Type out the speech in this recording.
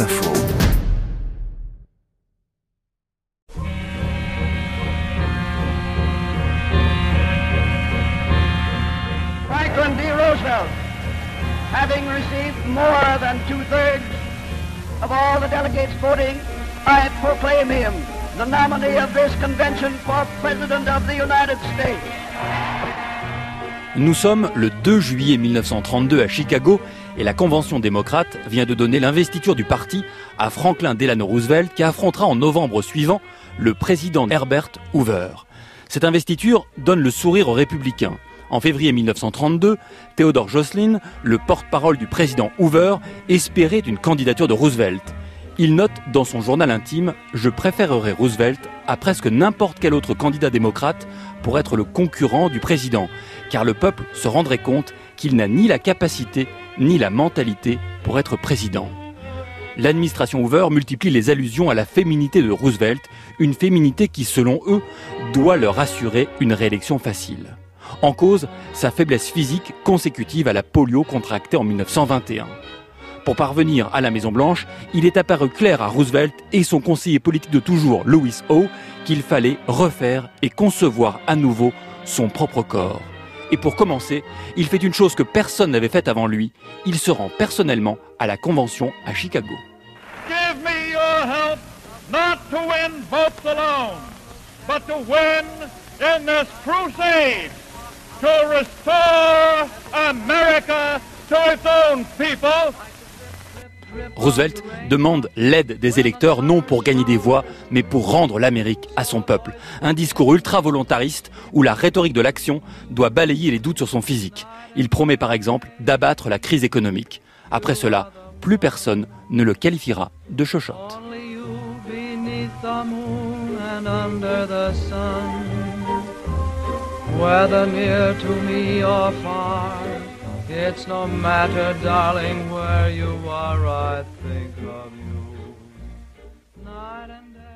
Info. Franklin D. Roosevelt, having received more than two-thirds of all the delegates voting, I proclaim him the nominee of this convention for President of the United States. Nous sommes le 2 juillet 1932 à Chicago et la Convention démocrate vient de donner l'investiture du parti à Franklin Delano Roosevelt qui affrontera en novembre suivant le président Herbert Hoover. Cette investiture donne le sourire aux républicains. En février 1932, Theodore Jocelyn, le porte-parole du président Hoover, espérait une candidature de Roosevelt. Il note dans son journal intime Je préférerais Roosevelt à presque n'importe quel autre candidat démocrate pour être le concurrent du président, car le peuple se rendrait compte qu'il n'a ni la capacité ni la mentalité pour être président. L'administration Hoover multiplie les allusions à la féminité de Roosevelt, une féminité qui, selon eux, doit leur assurer une réélection facile. En cause, sa faiblesse physique consécutive à la polio contractée en 1921. Pour parvenir à la Maison-Blanche, il est apparu clair à Roosevelt et son conseiller politique de toujours, Louis O, qu'il fallait refaire et concevoir à nouveau son propre corps. Et pour commencer, il fait une chose que personne n'avait faite avant lui. Il se rend personnellement à la convention à Chicago. Give me your help not to win votes but to win in this crusade to restore America to its own people. Roosevelt demande l'aide des électeurs non pour gagner des voix, mais pour rendre l'Amérique à son peuple. Un discours ultra-volontariste où la rhétorique de l'action doit balayer les doutes sur son physique. Il promet par exemple d'abattre la crise économique. Après cela, plus personne ne le qualifiera de chochotte. It's no matter, darling, where you are, I think of you night and day.